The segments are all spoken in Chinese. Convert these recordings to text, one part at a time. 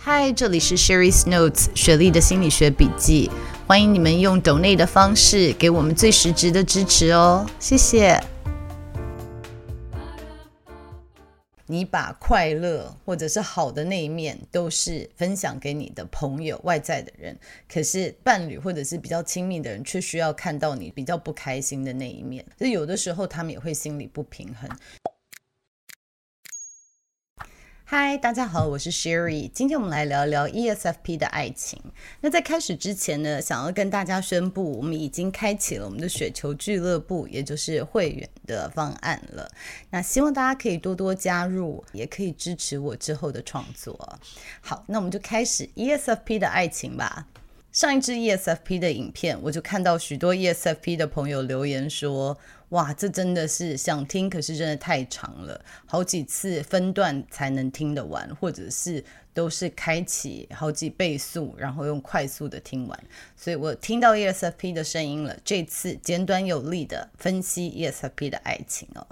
嗨，这里是 Sherry's Notes 雪莉的心理学笔记，欢迎你们用 Donate 的方式给我们最实质的支持哦，谢谢。你把快乐或者是好的那一面都是分享给你的朋友、外在的人，可是伴侣或者是比较亲密的人却需要看到你比较不开心的那一面，所以有的时候他们也会心里不平衡。嗨，大家好，我是 Sherry。今天我们来聊聊 ESFP 的爱情。那在开始之前呢，想要跟大家宣布，我们已经开启了我们的雪球俱乐部，也就是会员的方案了。那希望大家可以多多加入，也可以支持我之后的创作。好，那我们就开始 ESFP 的爱情吧。上一支 ESFP 的影片，我就看到许多 ESFP 的朋友留言说。哇，这真的是想听，可是真的太长了，好几次分段才能听得完，或者是都是开启好几倍速，然后用快速的听完。所以我听到 ESFP 的声音了，这次简短有力的分析 ESFP 的爱情哦。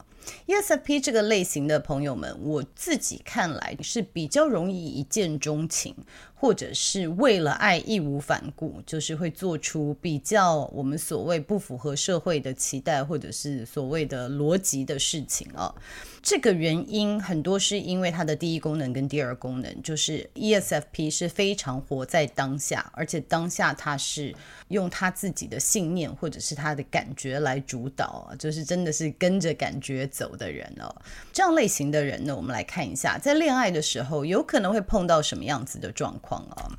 ESFP 这个类型的朋友们，我自己看来是比较容易一见钟情，或者是为了爱义无反顾，就是会做出比较我们所谓不符合社会的期待，或者是所谓的逻辑的事情啊。这个原因很多是因为它的第一功能跟第二功能，就是 ESFP 是非常活在当下，而且当下他是用他自己的信念或者是他的感觉来主导，就是真的是跟着感觉走的人哦。这样类型的人呢，我们来看一下，在恋爱的时候有可能会碰到什么样子的状况啊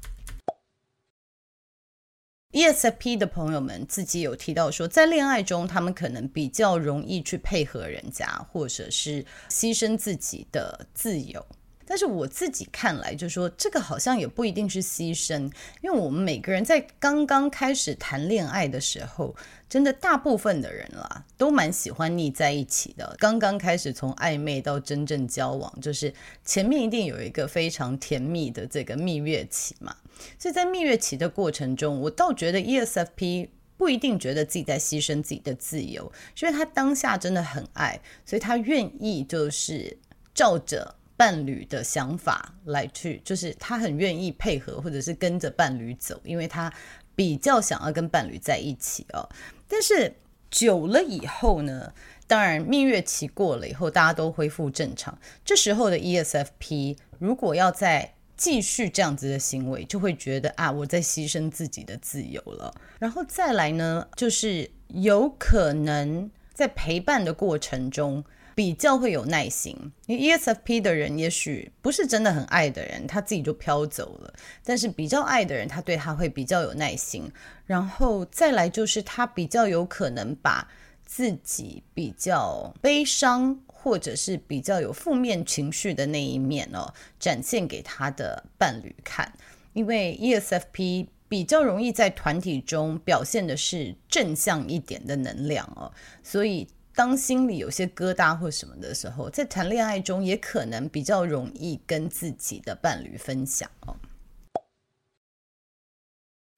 ？ESFP 的朋友们自己有提到说，在恋爱中，他们可能比较容易去配合人家，或者是牺牲自己的自由。但是我自己看来，就说这个好像也不一定是牺牲，因为我们每个人在刚刚开始谈恋爱的时候，真的大部分的人啦，都蛮喜欢腻在一起的。刚刚开始从暧昧到真正交往，就是前面一定有一个非常甜蜜的这个蜜月期嘛。所以在蜜月期的过程中，我倒觉得 ESFP 不一定觉得自己在牺牲自己的自由，因为他当下真的很爱，所以他愿意就是照着。伴侣的想法来去，就是他很愿意配合，或者是跟着伴侣走，因为他比较想要跟伴侣在一起哦。但是久了以后呢，当然蜜月期过了以后，大家都恢复正常。这时候的 ESFP 如果要再继续这样子的行为，就会觉得啊，我在牺牲自己的自由了。然后再来呢，就是有可能在陪伴的过程中。比较会有耐心，因为 ESFP 的人也许不是真的很爱的人，他自己就飘走了。但是比较爱的人，他对他会比较有耐心。然后再来就是他比较有可能把自己比较悲伤或者是比较有负面情绪的那一面哦，展现给他的伴侣看。因为 ESFP 比较容易在团体中表现的是正向一点的能量哦，所以。当心里有些疙瘩或什么的时候，在谈恋爱中也可能比较容易跟自己的伴侣分享哦。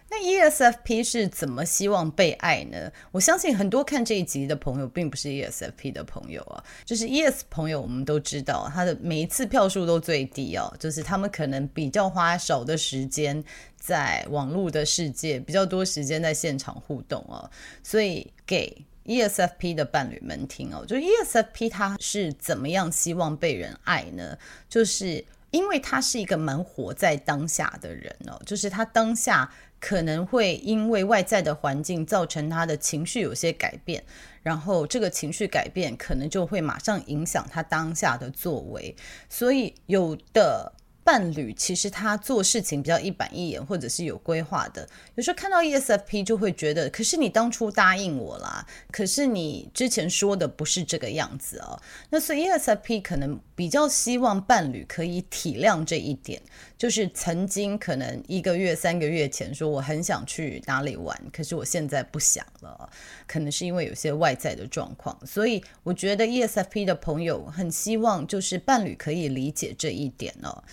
那 ESFP 是怎么希望被爱呢？我相信很多看这一集的朋友并不是 ESFP 的朋友啊，就是 ES 朋友，我们都知道他的每一次票数都最低哦，就是他们可能比较花少的时间在网络的世界，比较多时间在现场互动哦，所以给。ESFP 的伴侣们听哦，就 ESFP 他是怎么样希望被人爱呢？就是因为他是一个蛮活在当下的人哦，就是他当下可能会因为外在的环境造成他的情绪有些改变，然后这个情绪改变可能就会马上影响他当下的作为，所以有的。伴侣其实他做事情比较一板一眼，或者是有规划的。有时候看到 ESFP 就会觉得，可是你当初答应我啦，可是你之前说的不是这个样子哦。那所以 ESFP 可能比较希望伴侣可以体谅这一点，就是曾经可能一个月、三个月前说我很想去哪里玩，可是我现在不想了，可能是因为有些外在的状况。所以我觉得 ESFP 的朋友很希望就是伴侣可以理解这一点哦。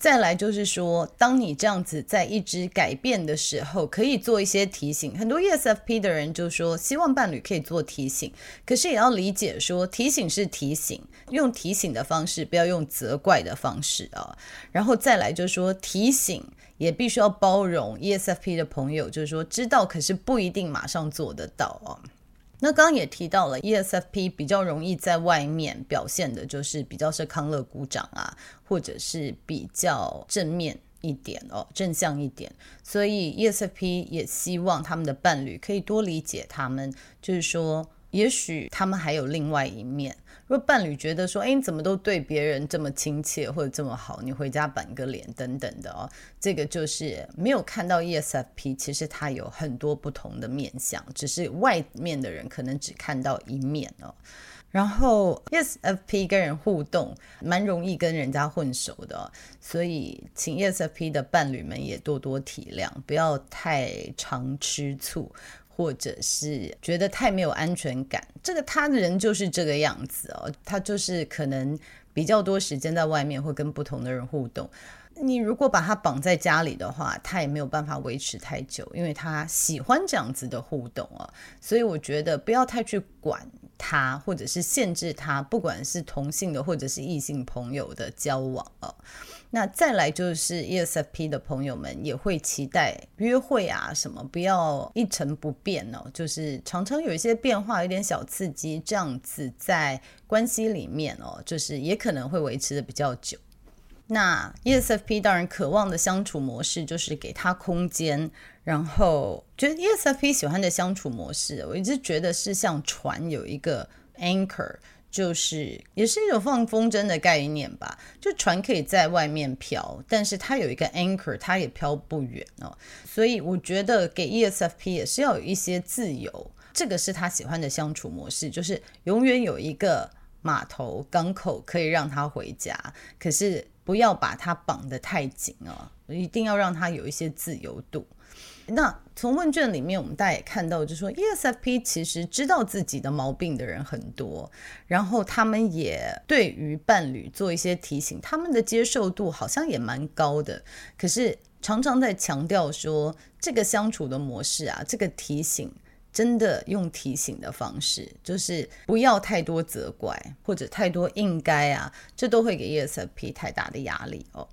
再来就是说，当你这样子在一直改变的时候，可以做一些提醒。很多 ESFP 的人就说，希望伴侣可以做提醒，可是也要理解说，提醒是提醒，用提醒的方式，不要用责怪的方式啊。然后再来就是说，提醒也必须要包容 ESFP 的朋友，就是说知道，可是不一定马上做得到啊。那刚刚也提到了，ESFP 比较容易在外面表现的，就是比较是康乐鼓掌啊，或者是比较正面一点哦，正向一点。所以 ESFP 也希望他们的伴侣可以多理解他们，就是说。也许他们还有另外一面。如果伴侣觉得说，哎，你怎么都对别人这么亲切或者这么好，你回家板个脸等等的哦，这个就是没有看到 ESFP，其实他有很多不同的面相，只是外面的人可能只看到一面哦。然后 ESFP 跟人互动蛮容易跟人家混熟的哦，所以请 ESFP 的伴侣们也多多体谅，不要太常吃醋。或者是觉得太没有安全感，这个他的人就是这个样子哦，他就是可能比较多时间在外面，会跟不同的人互动。你如果把他绑在家里的话，他也没有办法维持太久，因为他喜欢这样子的互动哦。所以我觉得不要太去管他，或者是限制他，不管是同性的或者是异性朋友的交往哦。那再来就是 ESFP 的朋友们也会期待约会啊什么，不要一成不变哦，就是常常有一些变化，有点小刺激，这样子在关系里面哦，就是也可能会维持的比较久。那 ESFP 当然渴望的相处模式就是给他空间，然后觉得 ESFP 喜欢的相处模式，我一直觉得是像船有一个 anchor。就是也是一种放风筝的概念吧，就船可以在外面飘，但是它有一个 anchor，它也飘不远哦。所以我觉得给 ESFP 也是要有一些自由，这个是他喜欢的相处模式，就是永远有一个码头港口可以让他回家，可是不要把他绑得太紧啊，一定要让他有一些自由度。那从问卷里面，我们大家也看到，就是说 ESFP 其实知道自己的毛病的人很多，然后他们也对于伴侣做一些提醒，他们的接受度好像也蛮高的。可是常常在强调说，这个相处的模式啊，这个提醒真的用提醒的方式，就是不要太多责怪或者太多应该啊，这都会给 ESFP 太大的压力哦。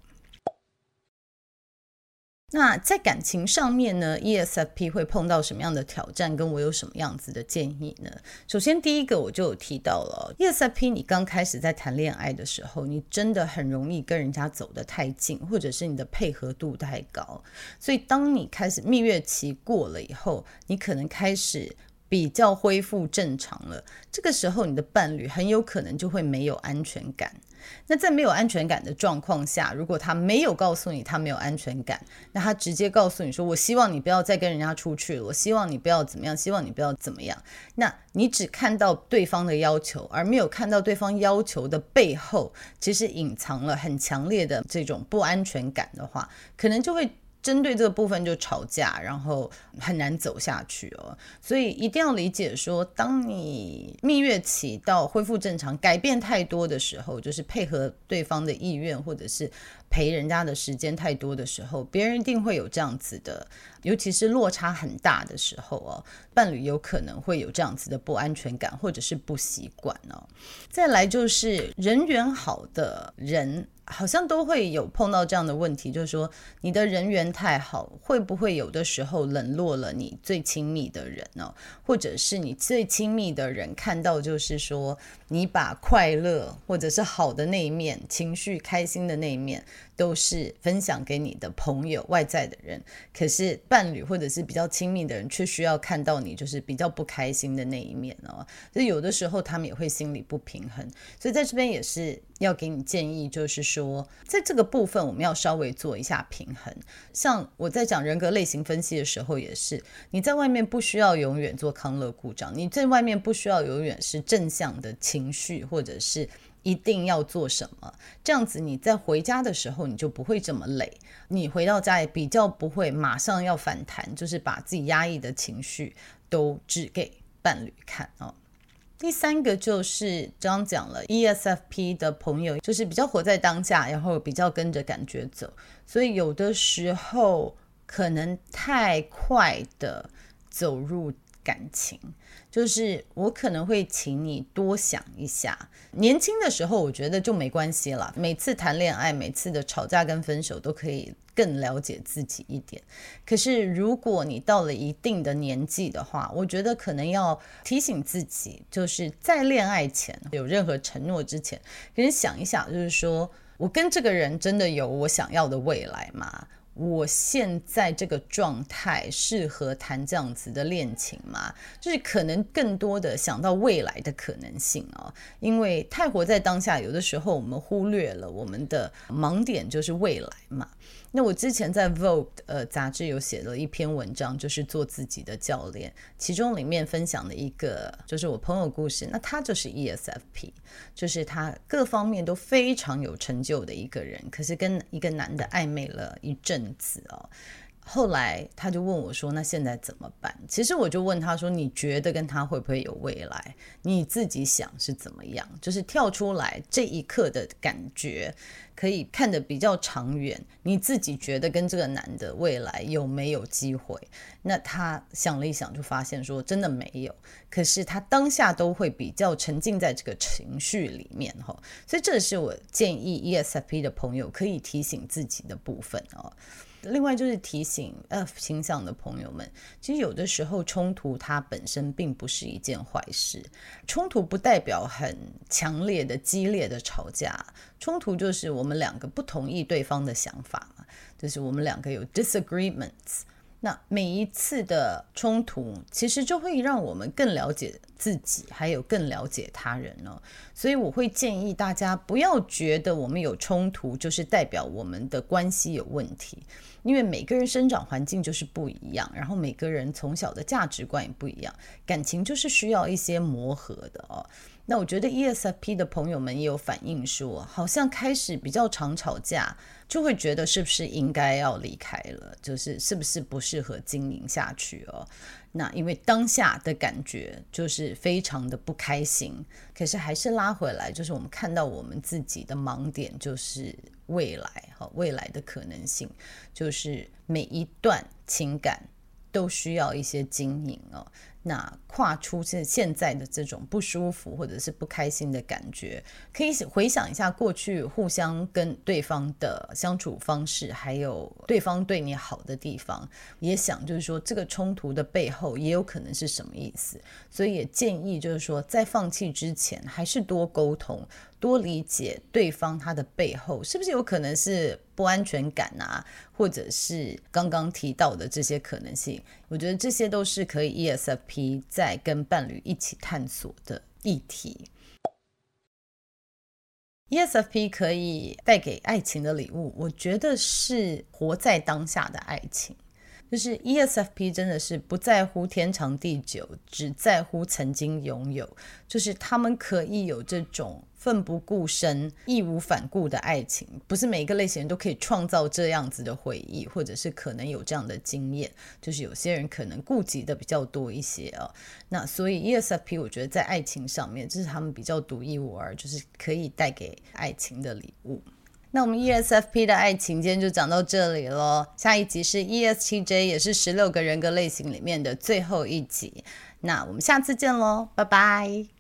那在感情上面呢，ESFP 会碰到什么样的挑战？跟我有什么样子的建议呢？首先，第一个我就有提到了，ESFP 你刚开始在谈恋爱的时候，你真的很容易跟人家走得太近，或者是你的配合度太高。所以，当你开始蜜月期过了以后，你可能开始比较恢复正常了。这个时候，你的伴侣很有可能就会没有安全感。那在没有安全感的状况下，如果他没有告诉你他没有安全感，那他直接告诉你说：“我希望你不要再跟人家出去了，我希望你不要怎么样，希望你不要怎么样。”那你只看到对方的要求，而没有看到对方要求的背后，其实隐藏了很强烈的这种不安全感的话，可能就会。针对这个部分就吵架，然后很难走下去哦。所以一定要理解说，当你蜜月期到恢复正常，改变太多的时候，就是配合对方的意愿，或者是陪人家的时间太多的时候，别人一定会有这样子的，尤其是落差很大的时候哦，伴侣有可能会有这样子的不安全感，或者是不习惯哦。再来就是人缘好的人。好像都会有碰到这样的问题，就是说你的人缘太好，会不会有的时候冷落了你最亲密的人呢？或者是你最亲密的人看到，就是说你把快乐或者是好的那一面、情绪开心的那一面都是分享给你的朋友、外在的人，可是伴侣或者是比较亲密的人，却需要看到你就是比较不开心的那一面哦。所以有的时候他们也会心里不平衡，所以在这边也是要给你建议，就是说在这个部分我们要稍微做一下平衡。像我在讲人格类型分析的时候，也是你在外面不需要永远做康乐故障，你在外面不需要永远是正向的情绪，或者是。一定要做什么？这样子你在回家的时候你就不会这么累，你回到家也比较不会马上要反弹，就是把自己压抑的情绪都指给伴侣看哦。第三个就是刚刚讲了，ESFP 的朋友就是比较活在当下，然后比较跟着感觉走，所以有的时候可能太快的走入感情。就是我可能会请你多想一下，年轻的时候我觉得就没关系了。每次谈恋爱，每次的吵架跟分手都可以更了解自己一点。可是如果你到了一定的年纪的话，我觉得可能要提醒自己，就是在恋爱前有任何承诺之前，可以想一想，就是说我跟这个人真的有我想要的未来吗？我现在这个状态适合谈这样子的恋情吗？就是可能更多的想到未来的可能性哦，因为太活在当下，有的时候我们忽略了我们的盲点就是未来嘛。那我之前在 Vogue 呃杂志有写了一篇文章，就是做自己的教练，其中里面分享的一个就是我朋友故事，那他就是 ESFP，就是他各方面都非常有成就的一个人，可是跟一个男的暧昧了一阵子哦。后来他就问我说：“那现在怎么办？”其实我就问他说：“你觉得跟他会不会有未来？你自己想是怎么样？就是跳出来这一刻的感觉，可以看得比较长远。你自己觉得跟这个男的未来有没有机会？”那他想了一想，就发现说：“真的没有。”可是他当下都会比较沉浸在这个情绪里面哈，所以这是我建议 ESFP 的朋友可以提醒自己的部分哦。另外就是提醒 F 倾向的朋友们，其实有的时候冲突它本身并不是一件坏事。冲突不代表很强烈的、激烈的吵架，冲突就是我们两个不同意对方的想法嘛，就是我们两个有 disagreements。那每一次的冲突，其实就会让我们更了解自己，还有更了解他人哦。所以我会建议大家不要觉得我们有冲突就是代表我们的关系有问题，因为每个人生长环境就是不一样，然后每个人从小的价值观也不一样，感情就是需要一些磨合的哦。那我觉得 ESFP 的朋友们也有反映说，好像开始比较常吵架，就会觉得是不是应该要离开了，就是是不是不适合经营下去哦。那因为当下的感觉就是非常的不开心，可是还是拉回来，就是我们看到我们自己的盲点，就是未来哈，未来的可能性，就是每一段情感都需要一些经营哦。那跨出现现在的这种不舒服或者是不开心的感觉，可以回想一下过去互相跟对方的相处方式，还有对方对你好的地方，也想就是说这个冲突的背后也有可能是什么意思，所以也建议就是说在放弃之前还是多沟通。多理解对方，他的背后是不是有可能是不安全感啊，或者是刚刚提到的这些可能性？我觉得这些都是可以 ESFP 在跟伴侣一起探索的议题。ESFP 可以带给爱情的礼物，我觉得是活在当下的爱情。就是 ESFP 真的是不在乎天长地久，只在乎曾经拥有。就是他们可以有这种奋不顾身、义无反顾的爱情，不是每一个类型人都可以创造这样子的回忆，或者是可能有这样的经验。就是有些人可能顾及的比较多一些啊。那所以 ESFP 我觉得在爱情上面，这是他们比较独一无二，就是可以带给爱情的礼物。那我们 ESFP 的爱情今天就讲到这里喽，下一集是 ESTJ，也是十六个人格类型里面的最后一集。那我们下次见喽，拜拜。